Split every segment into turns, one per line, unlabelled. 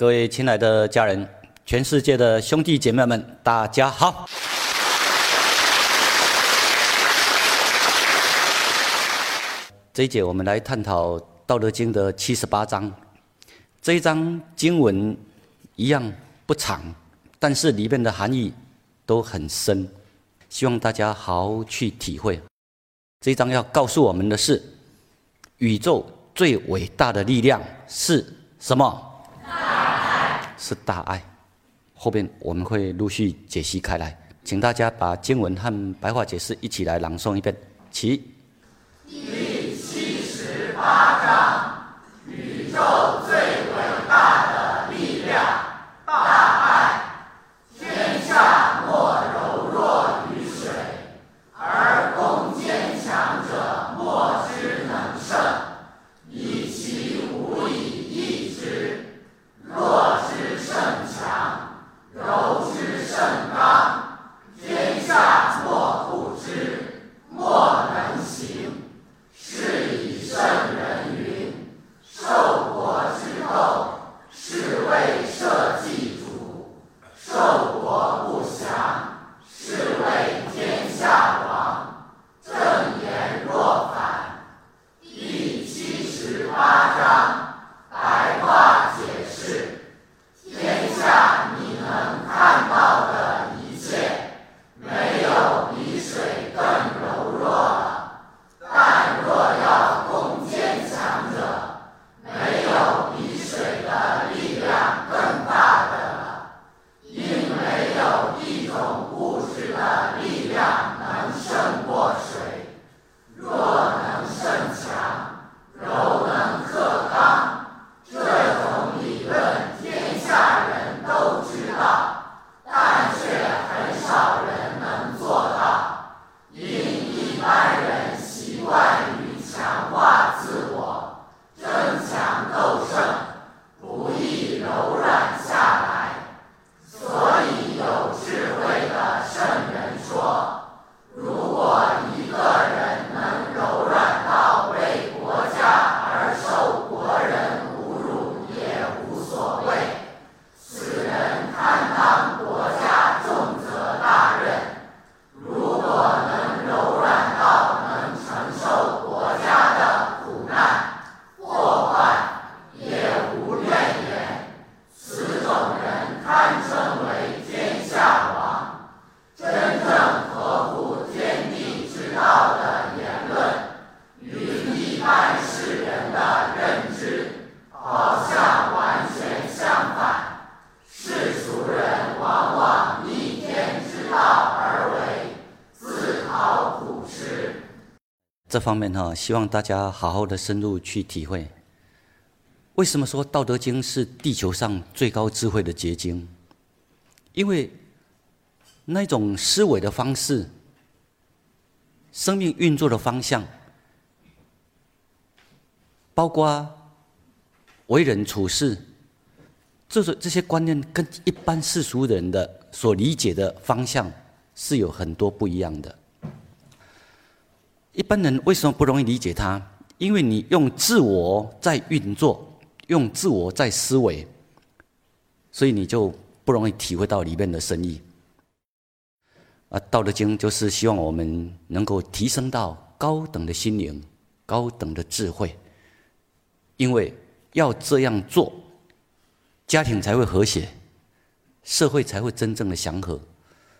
各位亲爱的家人，全世界的兄弟姐妹们，大家好。这一节我们来探讨《道德经》的七十八章。这一章经文一样不长，但是里面的含义都很深，希望大家好好去体会。这一章要告诉我们的是，宇宙最伟大的力量是什么？是大爱。后面我们会陆续解析开来，请大家把经文和白话解释一起来朗诵一遍。起。
第七十八章：宇宙最
方面哈，希望大家好好的深入去体会。为什么说《道德经》是地球上最高智慧的结晶？因为那种思维的方式、生命运作的方向，包括为人处事，这种这些观念跟一般世俗人的所理解的方向是有很多不一样的。一般人为什么不容易理解它？因为你用自我在运作，用自我在思维，所以你就不容易体会到里面的深意。啊，《道德经》就是希望我们能够提升到高等的心灵、高等的智慧，因为要这样做，家庭才会和谐，社会才会真正的祥和，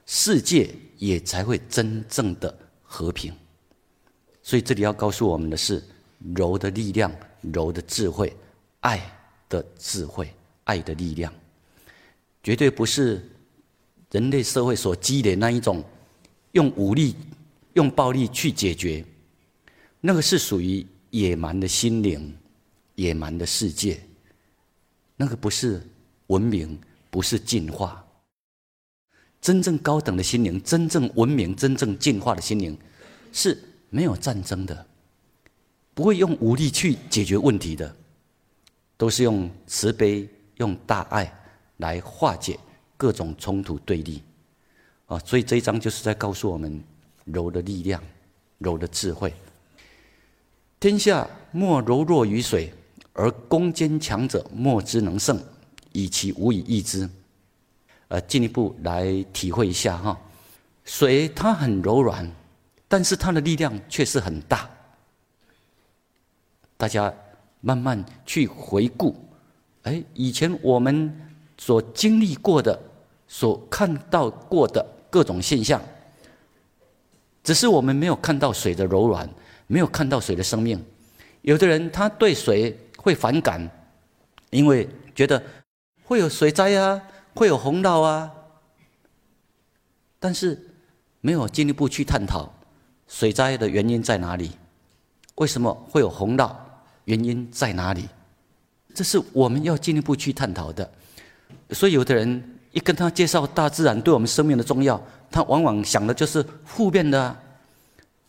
世界也才会真正的和平。所以这里要告诉我们的是柔的力量、柔的智慧、爱的智慧、爱的力量，绝对不是人类社会所积累那一种用武力、用暴力去解决，那个是属于野蛮的心灵、野蛮的世界，那个不是文明，不是进化。真正高等的心灵、真正文明、真正进化的心灵，是。没有战争的，不会用武力去解决问题的，都是用慈悲、用大爱来化解各种冲突对立。啊，所以这一章就是在告诉我们柔的力量、柔的智慧。天下莫柔弱于水，而攻坚强者莫之能胜。以其无以易之。呃，进一步来体会一下哈，水它很柔软，但是它的力量却是很大。大家慢慢去回顾，哎，以前我们所经历过的、所看到过的各种现象，只是我们没有看到水的柔软，没有看到水的生命。有的人他对水会反感，因为觉得会有水灾啊。会有洪涝啊，但是没有进一步去探讨水灾的原因在哪里？为什么会有洪涝？原因在哪里？这是我们要进一步去探讨的。所以，有的人一跟他介绍大自然对我们生命的重要，他往往想的就是负面的。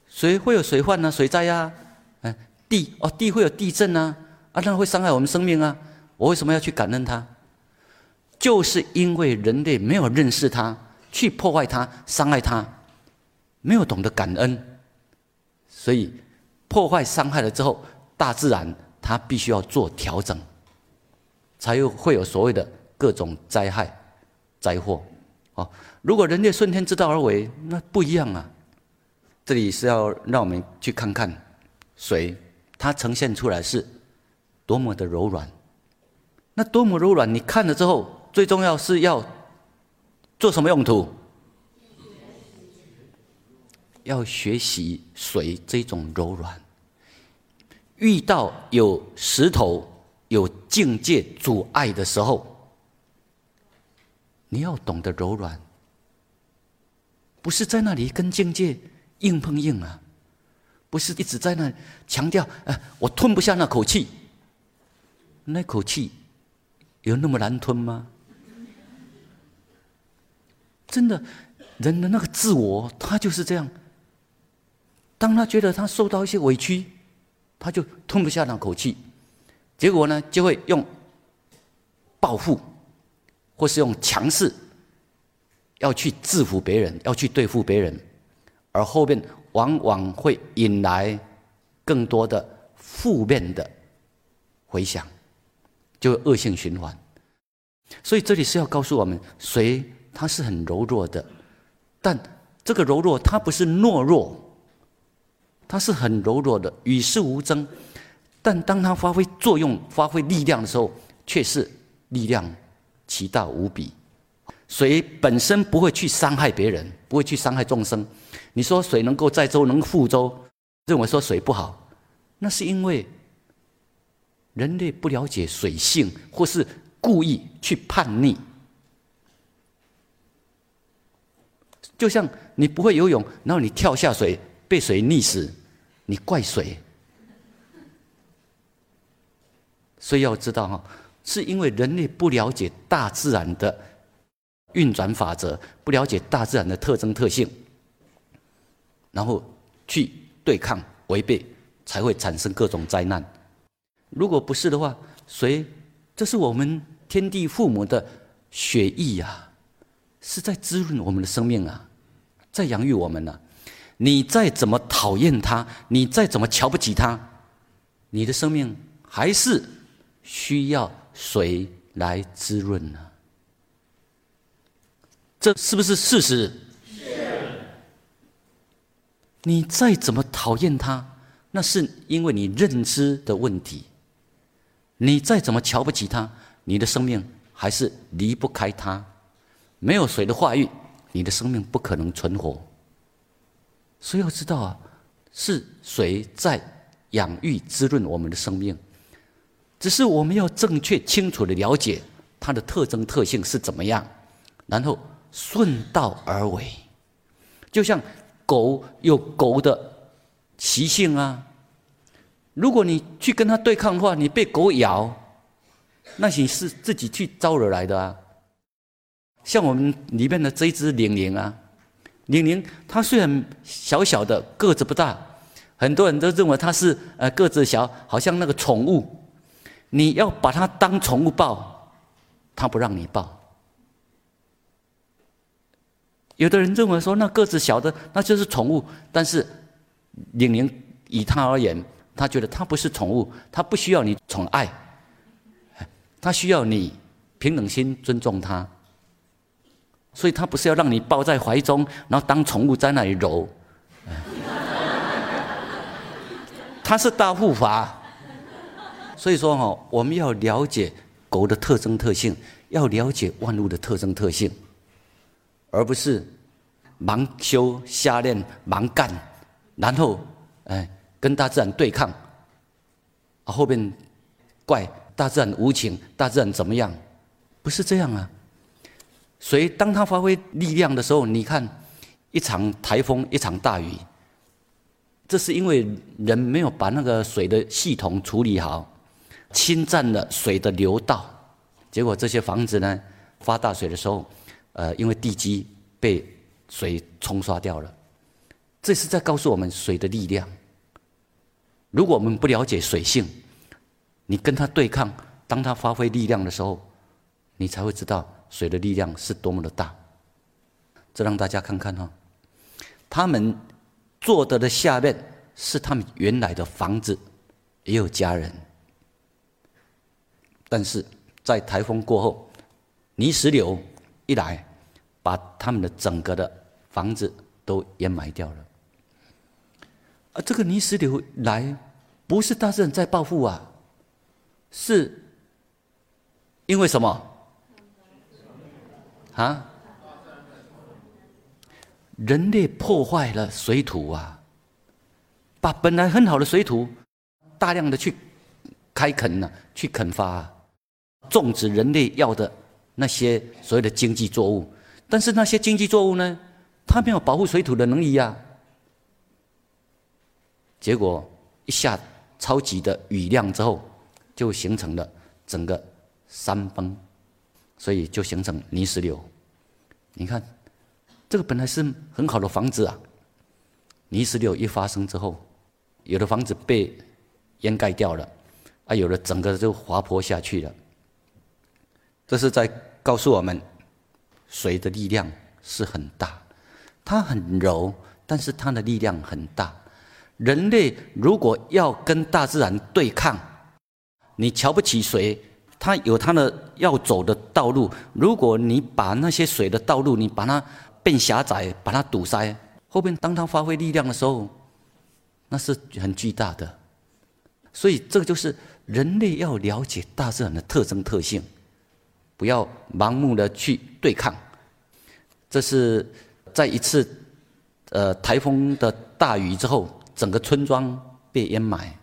水会有水患呢？水灾呀？嗯，地哦，地会有地震啊？啊，那会伤害我们生命啊？我为什么要去感恩它？就是因为人类没有认识它，去破坏它、伤害它，没有懂得感恩，所以破坏、伤害了之后，大自然它必须要做调整，才有会有所谓的各种灾害、灾祸。哦，如果人类顺天之道而为，那不一样啊。这里是要让我们去看看水，它呈现出来是多么的柔软，那多么柔软，你看了之后。最重要是要做什么用途？要学习水这种柔软。遇到有石头、有境界阻碍的时候，你要懂得柔软，不是在那里跟境界硬碰硬啊，不是一直在那强调，哎，我吞不下那口气，那口气有那么难吞吗？真的，人的那个自我，他就是这样。当他觉得他受到一些委屈，他就吞不下那口气，结果呢，就会用报复，或是用强势，要去制服别人，要去对付别人，而后面往往会引来更多的负面的回响，就恶性循环。所以这里是要告诉我们，谁？他是很柔弱的，但这个柔弱它不是懦弱，它是很柔弱的，与世无争。但当它发挥作用、发挥力量的时候，却是力量奇大无比。水本身不会去伤害别人，不会去伤害众生。你说水能够载舟、能覆舟，认为说水不好，那是因为人类不了解水性，或是故意去叛逆。就像你不会游泳，然后你跳下水被水溺死，你怪谁。所以要知道哈，是因为人类不了解大自然的运转法则，不了解大自然的特征特性，然后去对抗违背，才会产生各种灾难。如果不是的话，谁这是我们天地父母的血液呀，是在滋润我们的生命啊。在养育我们呢，你再怎么讨厌他，你再怎么瞧不起他，你的生命还是需要水来滋润呢？这是不是事实？是。你再怎么讨厌他，那是因为你认知的问题。你再怎么瞧不起他，你的生命还是离不开他。没有水的化育。你的生命不可能存活，所以要知道啊，是谁在养育滋润我们的生命？只是我们要正确清楚的了解它的特征特性是怎么样，然后顺道而为。就像狗有狗的习性啊，如果你去跟它对抗的话，你被狗咬，那你是自己去招惹来的啊。像我们里面的这一只玲玲啊，玲玲她虽然小小的个子不大，很多人都认为她是呃个子小，好像那个宠物。你要把它当宠物抱，它不让你抱。有的人认为说那个子小的那就是宠物，但是玲玲以他而言，他觉得她不是宠物，她不需要你宠爱，她需要你平等心尊重他。所以他不是要让你抱在怀中，然后当宠物在那里揉。他是大护法。所以说哈，我们要了解狗的特征特性，要了解万物的特征特性，而不是盲修瞎练、盲干，然后哎跟大自然对抗，后边怪大自然无情，大自然怎么样？不是这样啊！水当它发挥力量的时候，你看一场台风，一场大雨，这是因为人没有把那个水的系统处理好。侵占了水的流道，结果这些房子呢，发大水的时候，呃，因为地基被水冲刷掉了。这是在告诉我们水的力量。如果我们不了解水性，你跟它对抗，当它发挥力量的时候，你才会知道水的力量是多么的大。这让大家看看哈，他们坐的的下面是他们原来的房子，也有家人。但是在台风过后，泥石流一来，把他们的整个的房子都淹埋掉了。而这个泥石流来，不是大自然在报复啊，是因为什么？啊？人类破坏了水土啊，把本来很好的水土，大量的去开垦了，去垦发。种植人类要的那些所谓的经济作物，但是那些经济作物呢，它没有保护水土的能力呀。结果一下超级的雨量之后，就形成了整个山崩，所以就形成泥石流。你看，这个本来是很好的房子啊，泥石流一发生之后，有的房子被掩盖掉了，啊，有的整个就滑坡下去了。这是在告诉我们，水的力量是很大，它很柔，但是它的力量很大。人类如果要跟大自然对抗，你瞧不起水，它有它的要走的道路。如果你把那些水的道路，你把它变狭窄，把它堵塞，后边当它发挥力量的时候，那是很巨大的。所以这个就是人类要了解大自然的特征特性。不要盲目的去对抗，这是在一次呃台风的大雨之后，整个村庄被淹埋，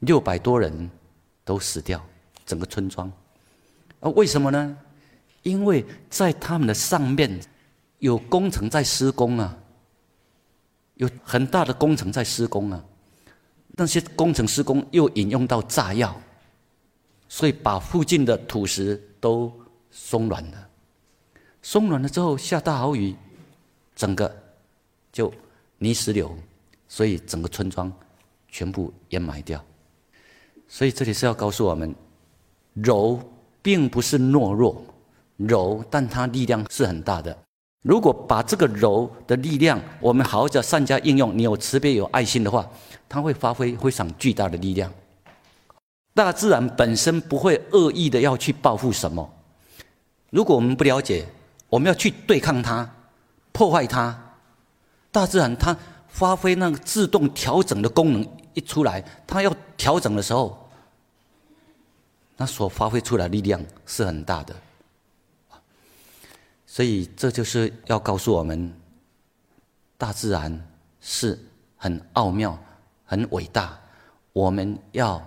六百多人都死掉，整个村庄。啊，为什么呢？因为在他们的上面有工程在施工啊，有很大的工程在施工啊，那些工程施工又引用到炸药。所以把附近的土石都松软了，松软了之后下大豪雨，整个就泥石流，所以整个村庄全部淹埋掉。所以这里是要告诉我们，柔并不是懦弱，柔但它力量是很大的。如果把这个柔的力量，我们好好的善加应用，你有慈悲有爱心的话，它会发挥非常巨大的力量。大自然本身不会恶意的要去报复什么。如果我们不了解，我们要去对抗它、破坏它，大自然它发挥那个自动调整的功能一出来，它要调整的时候，那所发挥出来力量是很大的。所以这就是要告诉我们，大自然是很奥妙、很伟大，我们要。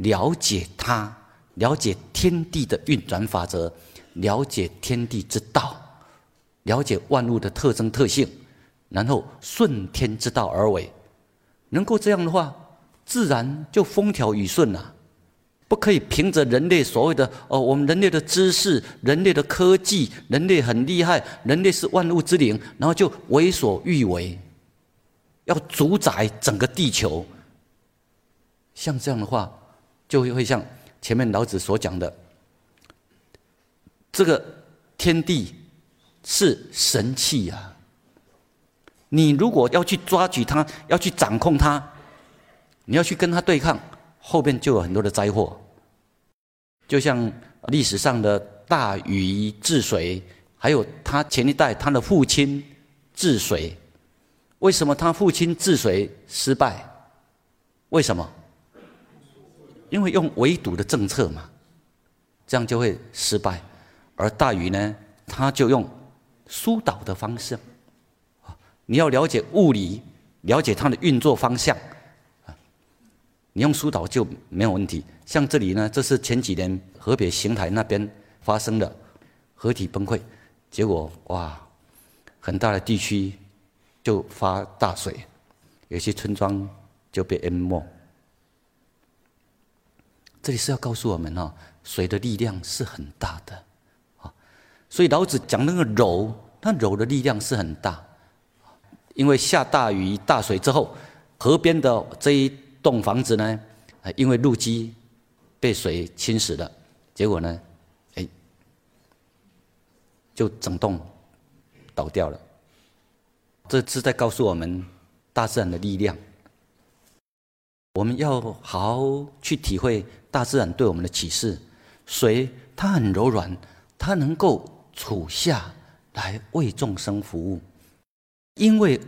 了解它，了解天地的运转法则，了解天地之道，了解万物的特征特性，然后顺天之道而为。能够这样的话，自然就风调雨顺了。不可以凭着人类所谓的哦，我们人类的知识、人类的科技、人类很厉害，人类是万物之灵，然后就为所欲为，要主宰整个地球。像这样的话。就会像前面老子所讲的，这个天地是神器呀。你如果要去抓取它，要去掌控它，你要去跟它对抗，后边就有很多的灾祸。就像历史上的大禹治水，还有他前一代他的父亲治水，为什么他父亲治水失败？为什么？因为用围堵的政策嘛，这样就会失败。而大禹呢，他就用疏导的方式。你要了解物理，了解它的运作方向，你用疏导就没有问题。像这里呢，这是前几年河北邢台那边发生的河体崩溃，结果哇，很大的地区就发大水，有些村庄就被淹没。这里是要告诉我们哦，水的力量是很大的啊，所以老子讲那个柔，那柔的力量是很大。因为下大雨大水之后，河边的这一栋房子呢，因为路基被水侵蚀了，结果呢，哎，就整栋倒掉了。这是在告诉我们大自然的力量。我们要好好去体会大自然对我们的启示。水它很柔软，它能够处下来为众生服务。因为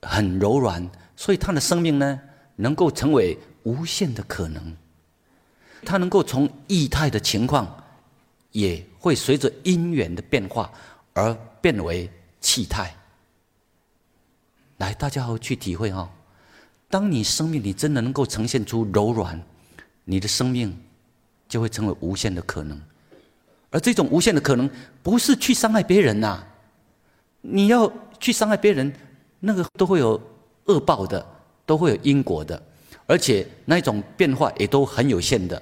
很柔软，所以它的生命呢，能够成为无限的可能。它能够从液态的情况，也会随着因缘的变化而变为气态。来，大家好去体会哈。当你生命里真的能够呈现出柔软，你的生命就会成为无限的可能。而这种无限的可能，不是去伤害别人呐，你要。去伤害别人，那个都会有恶报的，都会有因果的，而且那种变化也都很有限的，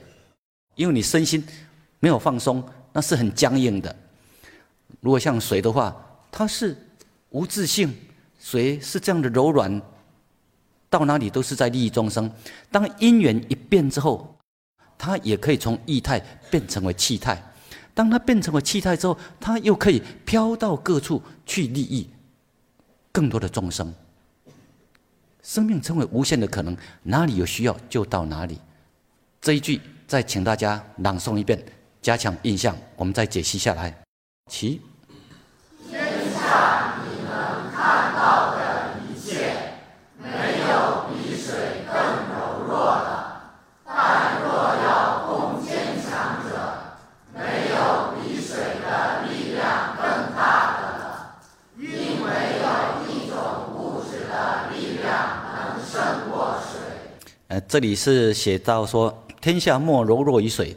因为你身心没有放松，那是很僵硬的。如果像水的话，它是无自性，水是这样的柔软，到哪里都是在利益众生。当因缘一变之后，它也可以从液态变成为气态，当它变成为气态之后，它又可以飘到各处去利益。更多的众生，生命成为无限的可能，哪里有需要就到哪里。这一句再请大家朗诵一遍，加强印象。我们再解析下来。其
天下你能看到的一切，没有比水更柔弱的；但若要攻坚强者，没有比水的力量更大的了，因为有。胜过水。
呃，这里是写到说“天下莫柔弱于水”。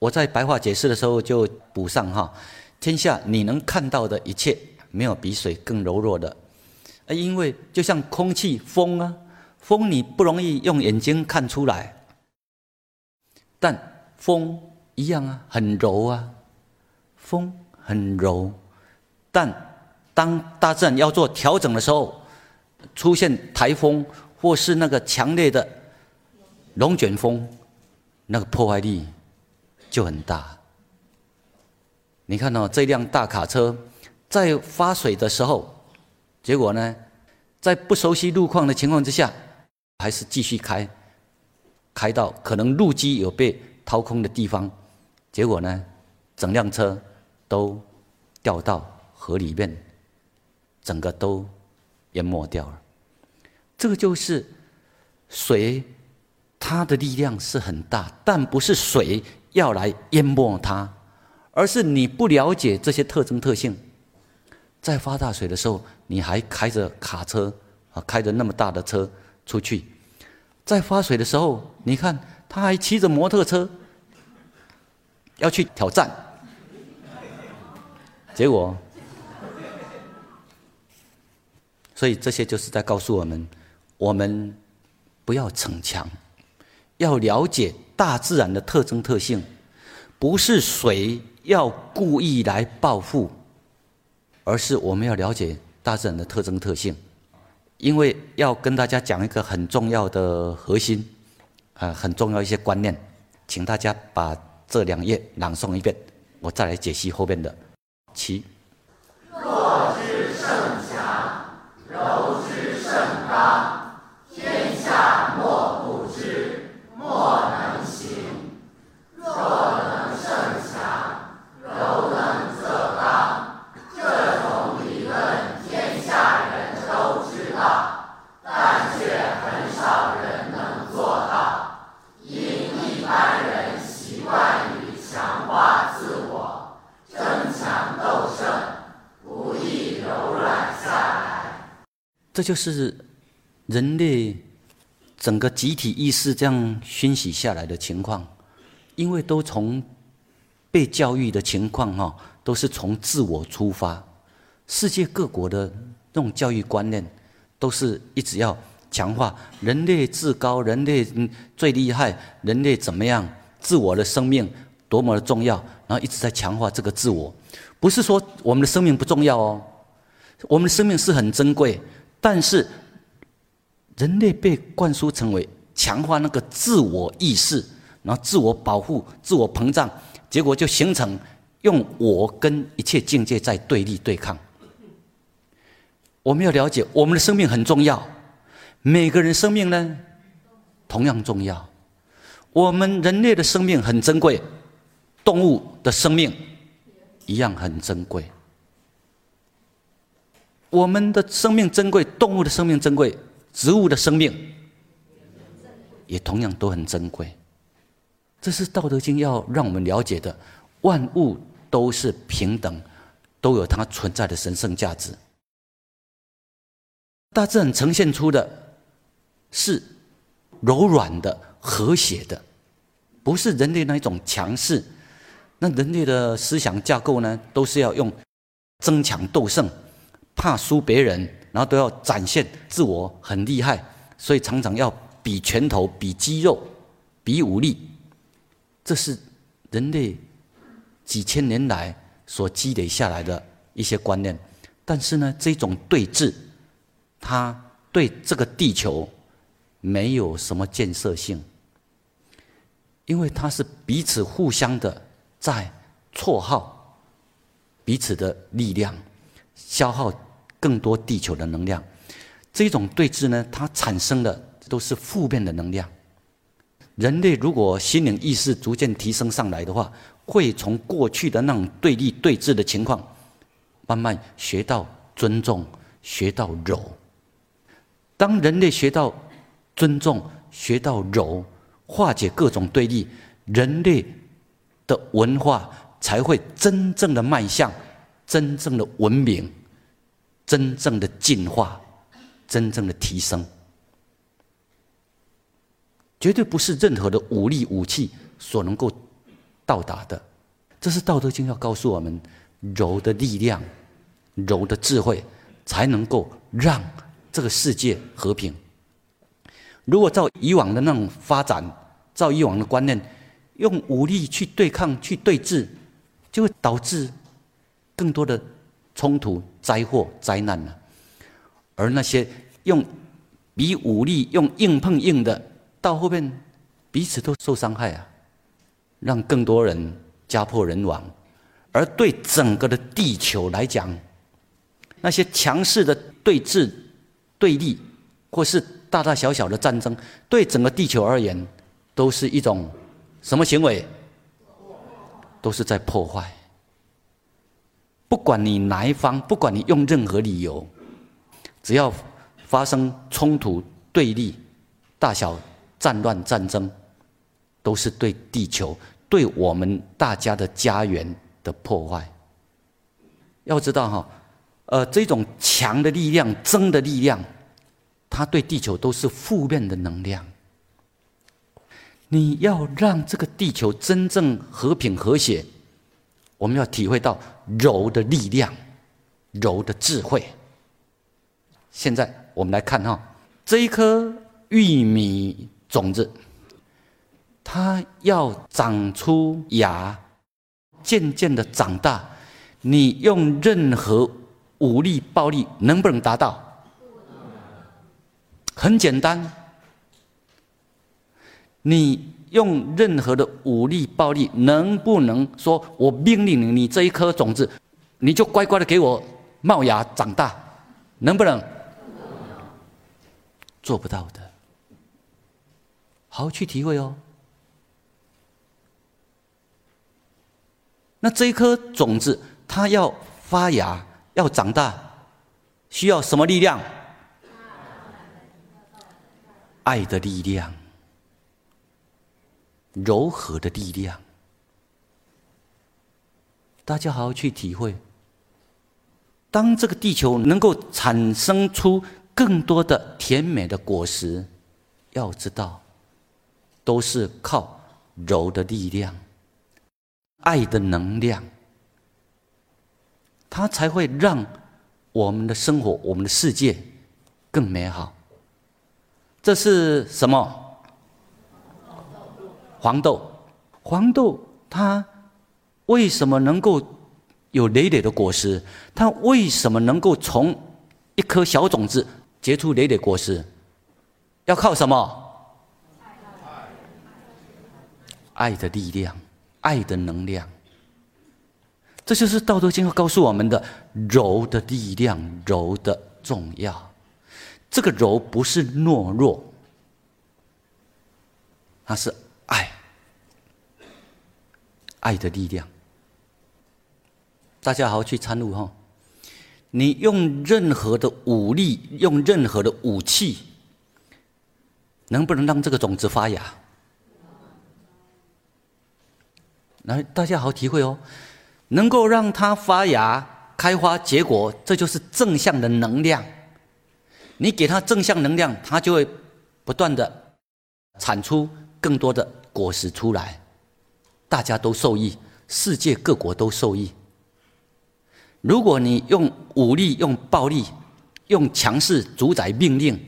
我在白话解释的时候就补上哈：“天下你能看到的一切，没有比水更柔弱的。”呃，因为就像空气、风啊，风你不容易用眼睛看出来，但风一样啊，很柔啊，风很柔。但当大自然要做调整的时候，出现台风，或是那个强烈的龙卷风，那个破坏力就很大。你看到这辆大卡车在发水的时候，结果呢，在不熟悉路况的情况之下，还是继续开，开到可能路基有被掏空的地方，结果呢，整辆车都掉到河里面，整个都。淹没掉了，这个就是水，它的力量是很大，但不是水要来淹没它，而是你不了解这些特征特性，在发大水的时候，你还开着卡车啊，开着那么大的车出去，在发水的时候，你看他还骑着摩托车要去挑战，结果。所以这些就是在告诉我们：我们不要逞强，要了解大自然的特征特性。不是谁要故意来报复，而是我们要了解大自然的特征特性。因为要跟大家讲一个很重要的核心，啊，很重要一些观念，请大家把这两页朗诵一遍，我再来解析后边的。七。
天莫不知，莫能行。能胜强，柔能则刚。
这种理论天下人都知道，但却很少人能做到，因一般人习惯于强化自我，强斗胜，不易柔软下来。这就是人类。整个集体意识这样熏洗下来的情况，因为都从被教育的情况哈，都是从自我出发。世界各国的那种教育观念，都是一直要强化人类至高，人类最厉害，人类怎么样，自我的生命多么的重要，然后一直在强化这个自我。不是说我们的生命不重要哦，我们的生命是很珍贵，但是人类被灌输成为强化那个自我意识，然后自我保护、自我膨胀，结果就形成用我跟一切境界在对立对抗。我们要了解，我们的生命很重要，每个人生命呢同样重要。我们人类的生命很珍贵，动物的生命一样很珍贵。我们的生命珍贵，动物的生命珍贵，植物的生命也同样都很珍贵。这是《道德经》要让我们了解的：万物都是平等，都有它存在的神圣价值。大自然呈现出的是柔软的、和谐的，不是人类那一种强势。那人类的思想架构呢，都是要用争强斗胜，怕输别人，然后都要展现自我很厉害，所以常常要比拳头、比肌肉、比武力。这是人类几千年来所积累下来的一些观念。但是呢，这种对峙。他对这个地球没有什么建设性，因为他是彼此互相的在错耗彼此的力量，消耗更多地球的能量。这种对峙呢，它产生的都是负面的能量。人类如果心灵意识逐渐提升上来的话，会从过去的那种对立对峙的情况，慢慢学到尊重，学到柔。当人类学到尊重、学到柔，化解各种对立，人类的文化才会真正的迈向真正的文明、真正的进化、真正的提升。绝对不是任何的武力武器所能够到达的。这是《道德经》要告诉我们：柔的力量、柔的智慧，才能够让。这个世界和平。如果照以往的那种发展，照以往的观念，用武力去对抗、去对峙，就会导致更多的冲突、灾祸、灾难了。而那些用比武力、用硬碰硬的，到后面彼此都受伤害啊，让更多人家破人亡。而对整个的地球来讲，那些强势的对峙。对立，或是大大小小的战争，对整个地球而言，都是一种什么行为？都是在破坏。不管你哪一方，不管你用任何理由，只要发生冲突、对立、大小战乱、战争，都是对地球、对我们大家的家园的破坏。要知道哈。呃，这种强的力量、争的力量，它对地球都是负面的能量。你要让这个地球真正和平和谐，我们要体会到柔的力量、柔的智慧。现在我们来看哈，这一颗玉米种子，它要长出芽，渐渐的长大，你用任何。武力暴力能不能达到？很简单，你用任何的武力暴力，能不能说我命令你，你这一颗种子，你就乖乖的给我冒芽长大，能不能？做不到的，好好去体会哦。那这一颗种子，它要发芽。要长大，需要什么力量？爱的力量，柔和的力量。大家好好去体会。当这个地球能够产生出更多的甜美的果实，要知道，都是靠柔的力量、爱的能量，它才会让我们的生活、我们的世界更美好。这是什么？黄豆，黄豆它为什么能够有累累的果实？它为什么能够从一颗小种子结出累累果实？要靠什么？爱的力量，爱的能量。这就是《道德经》告诉我们的柔的力量，柔的重要。这个柔不是懦弱，它是爱，爱的力量。大家好好去参悟哈。你用任何的武力，用任何的武器，能不能让这个种子发芽？来，大家好好体会哦。能够让它发芽、开花、结果，这就是正向的能量。你给它正向能量，它就会不断的产出更多的果实出来，大家都受益，世界各国都受益。如果你用武力、用暴力、用强势主宰命令，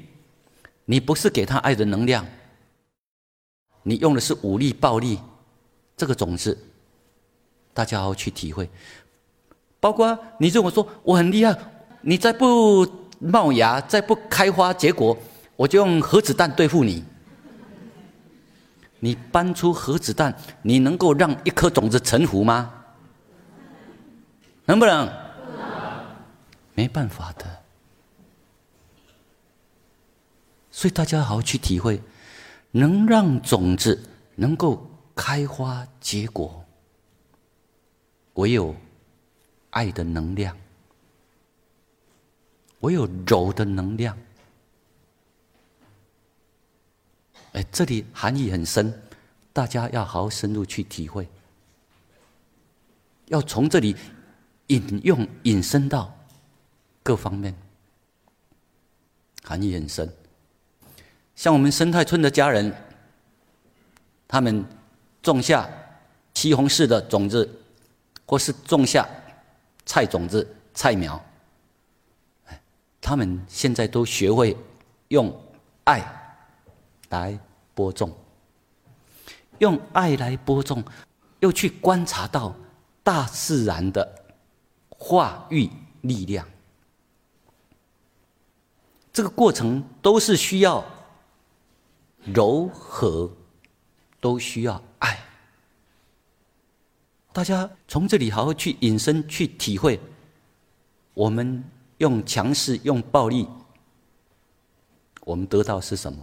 你不是给他爱的能量，你用的是武力、暴力，这个种子，大家好好去体会。包括你如果说我很厉害，你再不。冒芽再不开花结果，我就用核子弹对付你。你搬出核子弹，你能够让一颗种子沉浮吗？能不能？没办法的。所以大家好好去体会，能让种子能够开花结果，唯有爱的能量。我有柔的能量，哎，这里含义很深，大家要好好深入去体会，要从这里引用引申到各方面，含义很深。像我们生态村的家人，他们种下西红柿的种子，或是种下菜种子、菜苗。他们现在都学会用爱来播种，用爱来播种，又去观察到大自然的化育力量。这个过程都是需要柔和，都需要爱。大家从这里好好去引申去体会，我们。用强势、用暴力，我们得到是什么？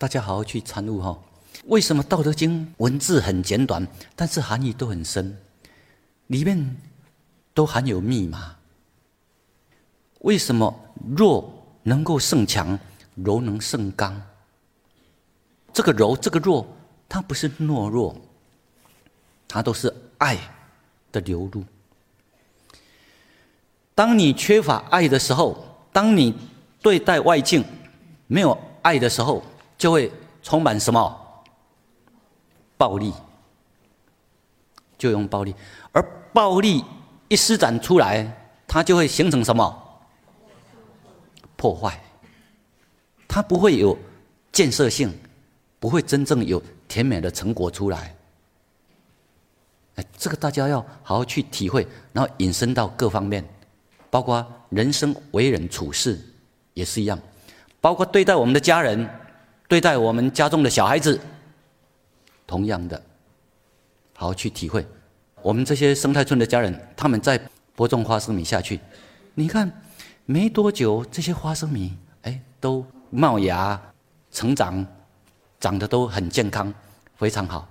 大家好好去参悟哈。为什么《道德经》文字很简短，但是含义都很深，里面都含有密码？为什么弱能够胜强，柔能胜刚？这个柔，这个弱，它不是懦弱，它都是爱的流露。当你缺乏爱的时候，当你对待外境没有爱的时候，就会充满什么？暴力，就用暴力，而暴力一施展出来，它就会形成什么？破坏，它不会有建设性，不会真正有甜美的成果出来。哎，这个大家要好好去体会，然后引申到各方面。包括人生为人处事也是一样，包括对待我们的家人，对待我们家中的小孩子，同样的，好好去体会。我们这些生态村的家人，他们在播种花生米下去，你看，没多久这些花生米，哎，都冒芽、成长，长得都很健康，非常好。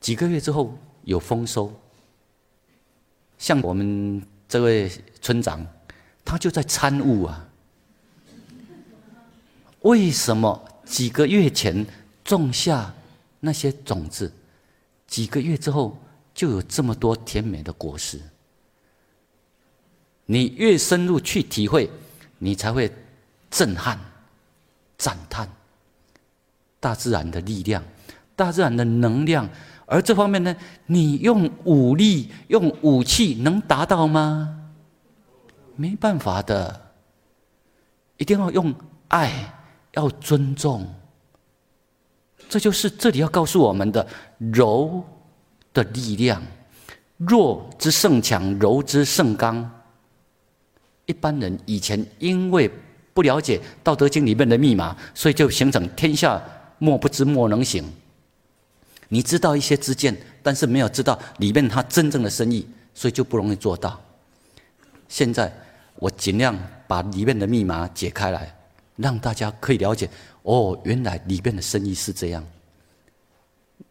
几个月之后有丰收，像我们。这位村长，他就在参悟啊。为什么几个月前种下那些种子，几个月之后就有这么多甜美的果实？你越深入去体会，你才会震撼、赞叹大自然的力量、大自然的能量。而这方面呢，你用武力、用武器能达到吗？没办法的，一定要用爱，要尊重。这就是这里要告诉我们的柔的力量，弱之胜强，柔之胜刚。一般人以前因为不了解《道德经》里面的密码，所以就形成天下莫不知，莫能行。你知道一些知见，但是没有知道里面它真正的深意，所以就不容易做到。现在我尽量把里面的密码解开来，让大家可以了解。哦，原来里面的生意是这样。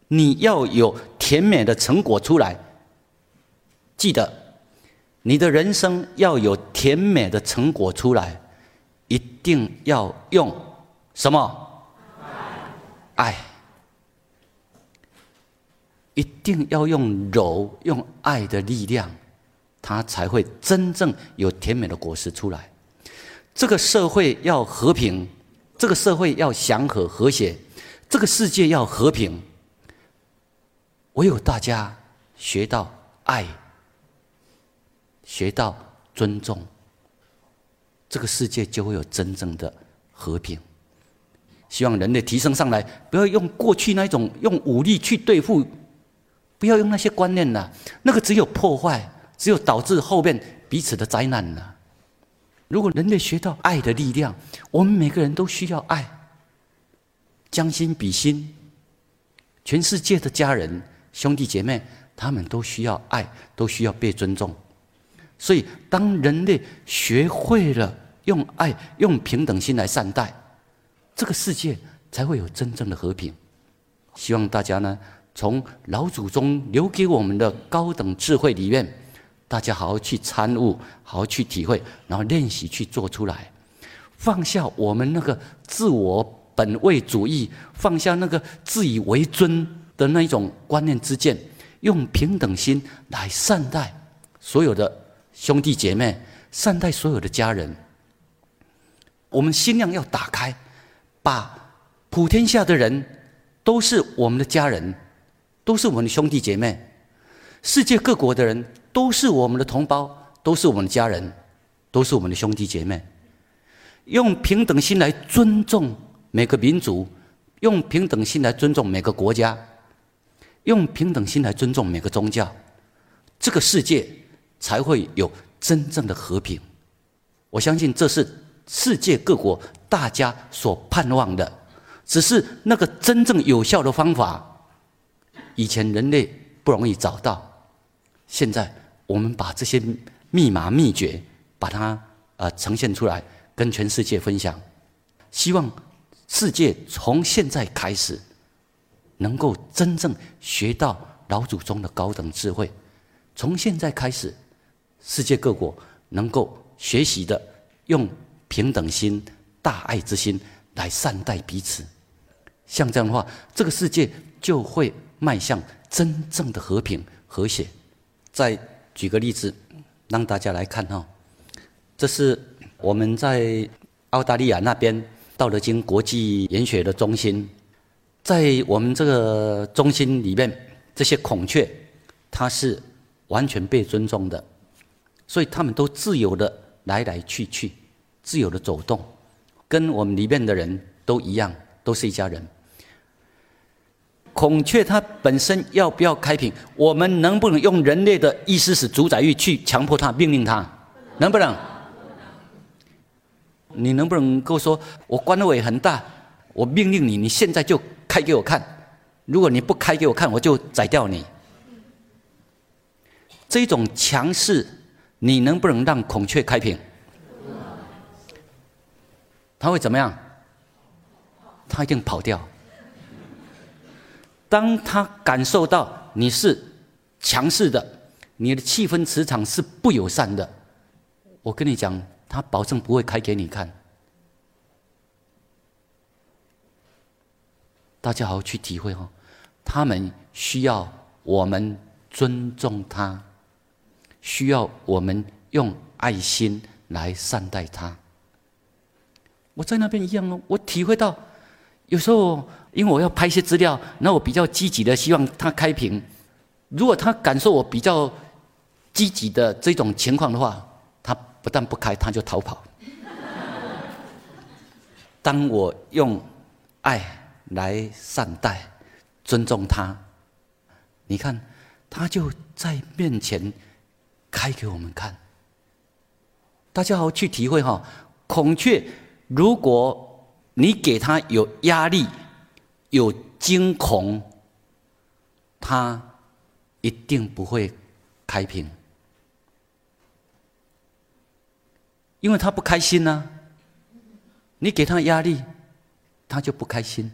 你要有甜美的成果出来，记得，你的人生要有甜美的成果出来，一定要用什么？爱。一定要用柔、用爱的力量，它才会真正有甜美的果实出来。这个社会要和平，这个社会要祥和和谐，这个世界要和平。唯有大家学到爱，学到尊重，这个世界就会有真正的和平。希望人类提升上来，不要用过去那种用武力去对付。不要用那些观念了，那个只有破坏，只有导致后面彼此的灾难了。如果人类学到爱的力量，我们每个人都需要爱，将心比心。全世界的家人、兄弟姐妹，他们都需要爱，都需要被尊重。所以，当人类学会了用爱、用平等心来善待，这个世界才会有真正的和平。希望大家呢。从老祖宗留给我们的高等智慧里面，大家好好去参悟，好好去体会，然后练习去做出来，放下我们那个自我本位主义，放下那个自以为尊的那一种观念之见，用平等心来善待所有的兄弟姐妹，善待所有的家人。我们心量要打开，把普天下的人都是我们的家人。都是我们的兄弟姐妹，世界各国的人都是我们的同胞，都是我们的家人，都是我们的兄弟姐妹。用平等心来尊重每个民族，用平等心来尊重每个国家，用平等心来尊重每个宗教，这个世界才会有真正的和平。我相信这是世界各国大家所盼望的，只是那个真正有效的方法。以前人类不容易找到，现在我们把这些密码秘诀，把它呃呈现出来，跟全世界分享。希望世界从现在开始，能够真正学到老祖宗的高等智慧。从现在开始，世界各国能够学习的，用平等心、大爱之心来善待彼此。像这样的话，这个世界就会。迈向真正的和平和谐。再举个例子，让大家来看哈，这是我们在澳大利亚那边道德经国际研学的中心，在我们这个中心里面，这些孔雀它是完全被尊重的，所以他们都自由的来来去去，自由的走动，跟我们里面的人都一样，都是一家人。孔雀它本身要不要开屏？我们能不能用人类的意识使主宰欲去强迫它、命令它？能不能？你能不能够说，我官位很大，我命令你，你现在就开给我看。如果你不开给我看，我就宰掉你。这种强势，你能不能让孔雀开屏？他会怎么样？他一定跑掉。当他感受到你是强势的，你的气氛磁场是不友善的，我跟你讲，他保证不会开给你看。大家好好去体会哦，他们需要我们尊重他，需要我们用爱心来善待他。我在那边一样哦，我体会到，有时候因为我要拍一些资料，那我比较积极的希望他开屏。如果他感受我比较积极的这种情况的话，他不但不开，他就逃跑。当我用爱来善待、尊重他，你看，他就在面前开给我们看。大家好去体会哈，孔雀。如果你给他有压力、有惊恐，他一定不会开屏，因为他不开心呢。你给他压力，他就不开心。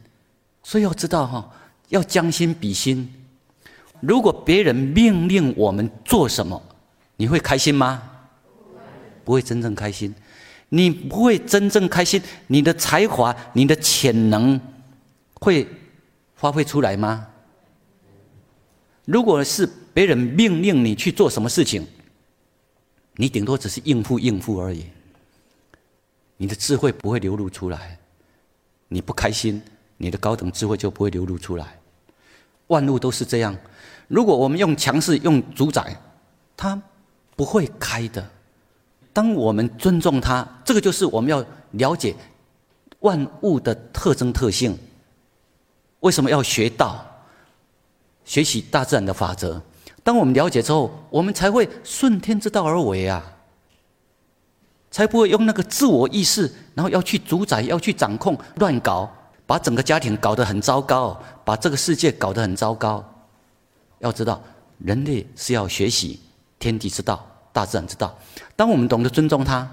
所以要知道哈，要将心比心。如果别人命令我们做什么，你会开心吗？不会真正开心。你不会真正开心，你的才华、你的潜能会发挥出来吗？如果是别人命令你去做什么事情，你顶多只是应付应付而已，你的智慧不会流露出来，你不开心，你的高等智慧就不会流露出来。万物都是这样，如果我们用强势、用主宰，它不会开的。当我们尊重它，这个就是我们要了解万物的特征特性。为什么要学道？学习大自然的法则。当我们了解之后，我们才会顺天之道而为啊，才不会用那个自我意识，然后要去主宰、要去掌控、乱搞，把整个家庭搞得很糟糕，把这个世界搞得很糟糕。要知道，人类是要学习天地之道。大自然之道，当我们懂得尊重它，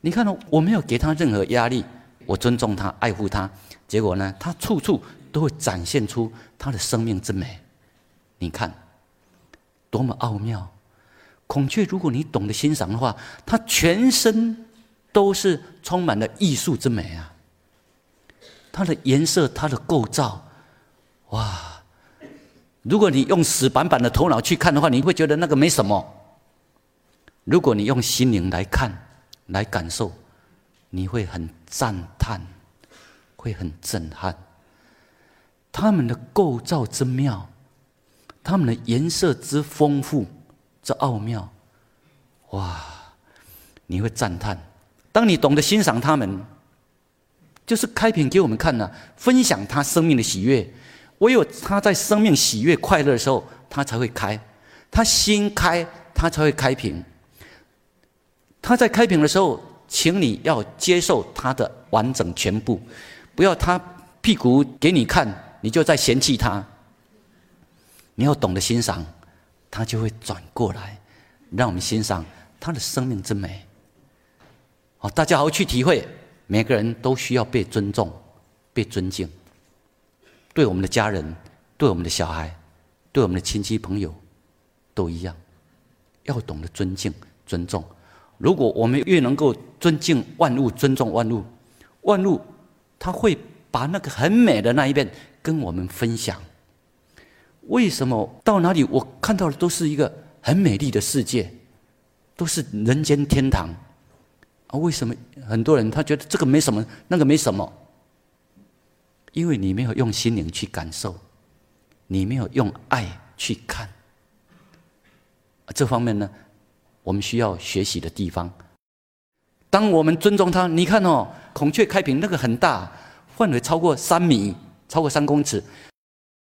你看哦，我没有给它任何压力，我尊重它，爱护它，结果呢，它处处都会展现出它的生命之美。你看，多么奥妙！孔雀，如果你懂得欣赏的话，它全身都是充满了艺术之美啊！它的颜色，它的构造，哇！如果你用死板板的头脑去看的话，你会觉得那个没什么。如果你用心灵来看、来感受，你会很赞叹，会很震撼。他们的构造之妙，他们的颜色之丰富、之奥妙，哇！你会赞叹。当你懂得欣赏他们，就是开屏给我们看呢，分享他生命的喜悦。唯有他在生命喜悦、快乐的时候，他才会开。他心开，他才会开屏。他在开屏的时候，请你要接受他的完整全部，不要他屁股给你看，你就在嫌弃他。你要懂得欣赏，他就会转过来，让我们欣赏他的生命之美。好，大家好好去体会，每个人都需要被尊重、被尊敬。对我们的家人，对我们的小孩，对我们的亲戚朋友，都一样，要懂得尊敬、尊重。如果我们越能够尊敬万物、尊重万物，万物它会把那个很美的那一面跟我们分享。为什么到哪里我看到的都是一个很美丽的世界，都是人间天堂？啊，为什么很多人他觉得这个没什么，那个没什么？因为你没有用心灵去感受，你没有用爱去看。这方面呢？我们需要学习的地方。当我们尊重它，你看哦，孔雀开屏那个很大，范围超过三米，超过三公尺，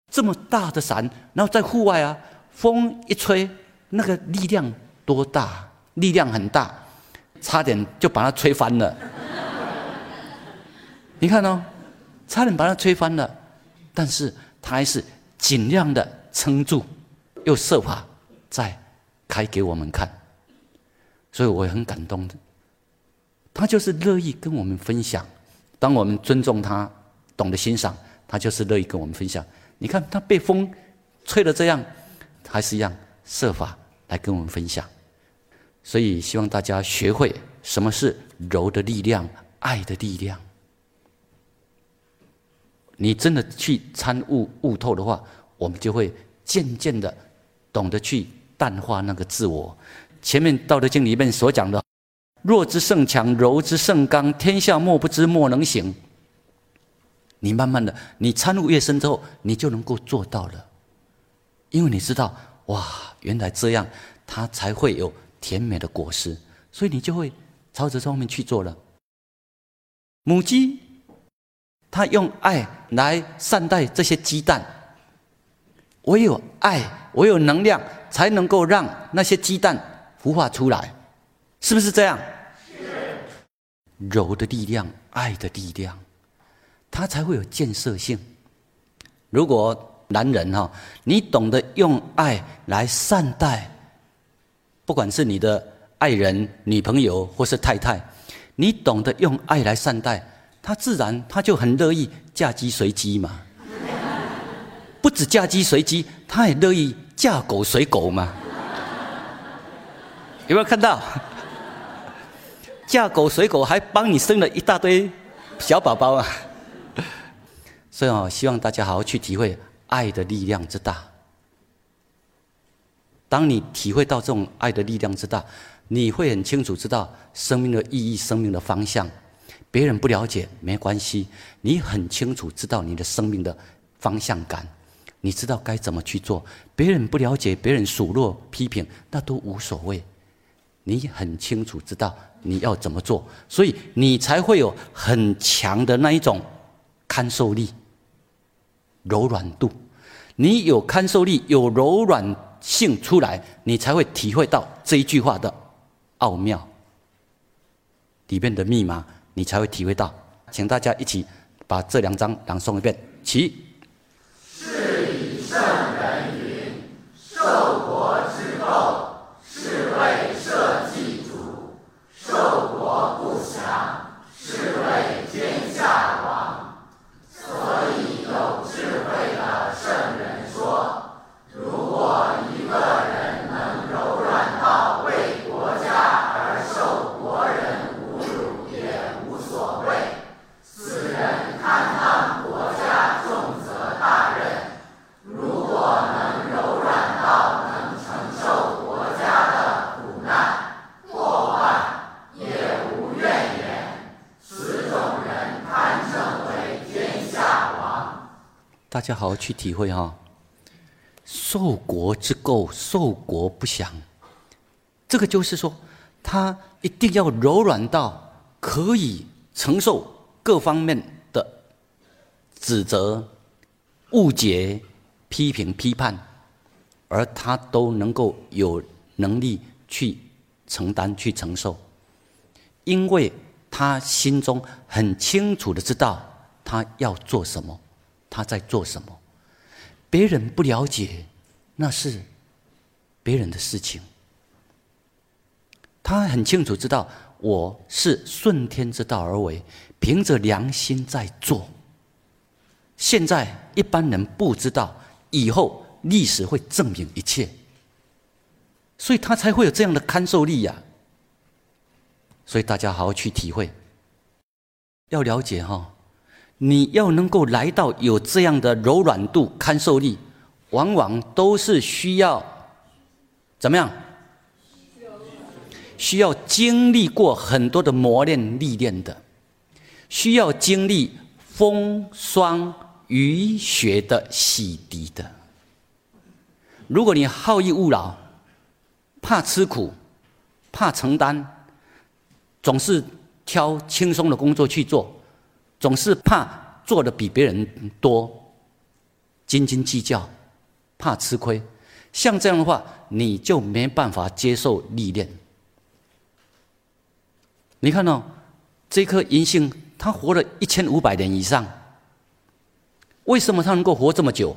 这么大的伞，然后在户外啊，风一吹，那个力量多大？力量很大，差点就把它吹翻了。你看哦，差点把它吹翻了，但是它还是尽量的撑住，又设法再开给我们看。所以我也很感动的，他就是乐意跟我们分享。当我们尊重他，懂得欣赏，他就是乐意跟我们分享。你看他被风吹的这样，还是一样设法来跟我们分享。所以希望大家学会什么是柔的力量、爱的力量。你真的去参悟悟透的话，我们就会渐渐的懂得去淡化那个自我。前面《道德经》里面所讲的，弱之胜强，柔之胜刚，天下莫不知，莫能行。你慢慢的，你参悟越深之后，你就能够做到了，因为你知道，哇，原来这样，它才会有甜美的果实，所以你就会朝着这方面去做了。母鸡，它用爱来善待这些鸡蛋，唯有爱，唯有能量，才能够让那些鸡蛋孵化出来。是不是这样？是。柔的力量，爱的力量，它才会有建设性。如果男人哈，你懂得用爱来善待，不管是你的爱人、女朋友或是太太，你懂得用爱来善待，他自然他就很乐意嫁鸡随鸡嘛。不止嫁鸡随鸡，他也乐意嫁狗随狗嘛。有没有看到？嫁狗随狗，还帮你生了一大堆小宝宝啊！所以啊，希望大家好好去体会爱的力量之大。当你体会到这种爱的力量之大，你会很清楚知道生命的意义、生命的方向。别人不了解没关系，你很清楚知道你的生命的方向感，你知道该怎么去做。别人不了解，别人数落批评，那都无所谓。你很清楚知道你要怎么做，所以你才会有很强的那一种看受力、柔软度。你有看受力、有柔软性出来，你才会体会到这一句话的奥妙里面的密码，你才会体会到。请大家一起把这两章朗诵一遍，起。大家好好去体会哈，受国之垢，受国不祥。这个就是说，他一定要柔软到可以承受各方面的指责、误解、批评、批判，而他都能够有能力去承担、去承受，因为他心中很清楚的知道他要做什么。他在做什么？别人不了解，那是别人的事情。他很清楚知道，我是顺天之道而为，凭着良心在做。现在一般人不知道，以后历史会证明一切，所以他才会有这样的看受力呀。所以大家好好去体会，要了解哈。你要能够来到有这样的柔软度、堪受力，往往都是需要怎么样？需要经历过很多的磨练、历练的，需要经历风霜雨雪的洗涤的。如果你好逸恶劳，怕吃苦，怕承担，总是挑轻松的工作去做。总是怕做的比别人多，斤斤计较，怕吃亏。像这样的话，你就没办法接受历练。你看到这颗银杏，它活了一千五百年以上，为什么它能够活这么久？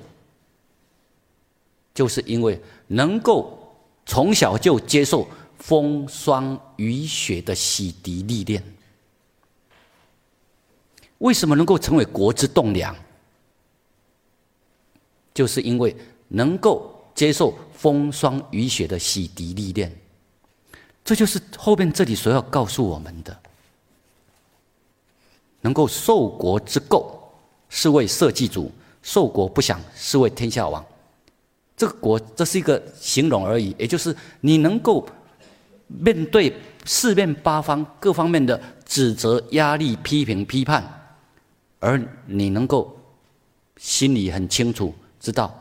就是因为能够从小就接受风霜雨雪的洗涤历练。为什么能够成为国之栋梁？就是因为能够接受风霜雨雪的洗涤历练。这就是后面这里所要告诉我们的：能够受国之垢，是为社稷主；受国不祥，是为天下王。这个国，这是一个形容而已，也就是你能够面对四面八方各方面的指责、压力、批评、批判，而你能够心里很清楚知道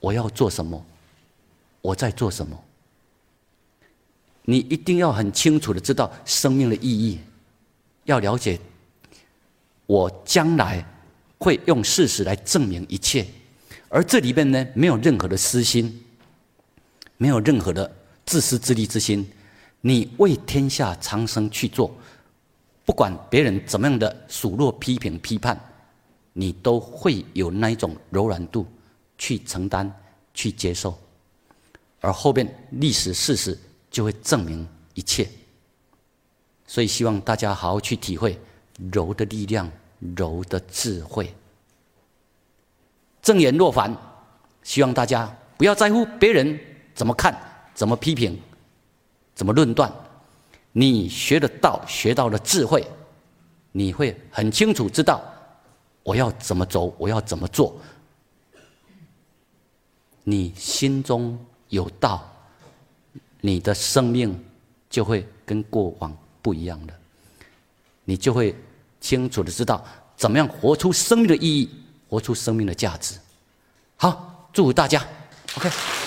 我要做什么，我在做什么。你一定要很清楚的知道生命的意义，要了解我将来会用事实来证明一切，而这里面呢，没有任何的私心，没有任何的自私自利之心。你为天下苍生去做，不管别人怎么样的数落、批评、批判，你都会有那一种柔软度去承担、去接受，而后边历史事实。就会证明一切，所以希望大家好好去体会柔的力量、柔的智慧。正言若凡，希望大家不要在乎别人怎么看、怎么批评、怎么论断。你学得到、学到了智慧，你会很清楚知道我要怎么走，我要怎么做。你心中有道。你的生命就会跟过往不一样了，你就会清楚的知道怎么样活出生命的意义，活出生命的价值。好，祝福大家，OK。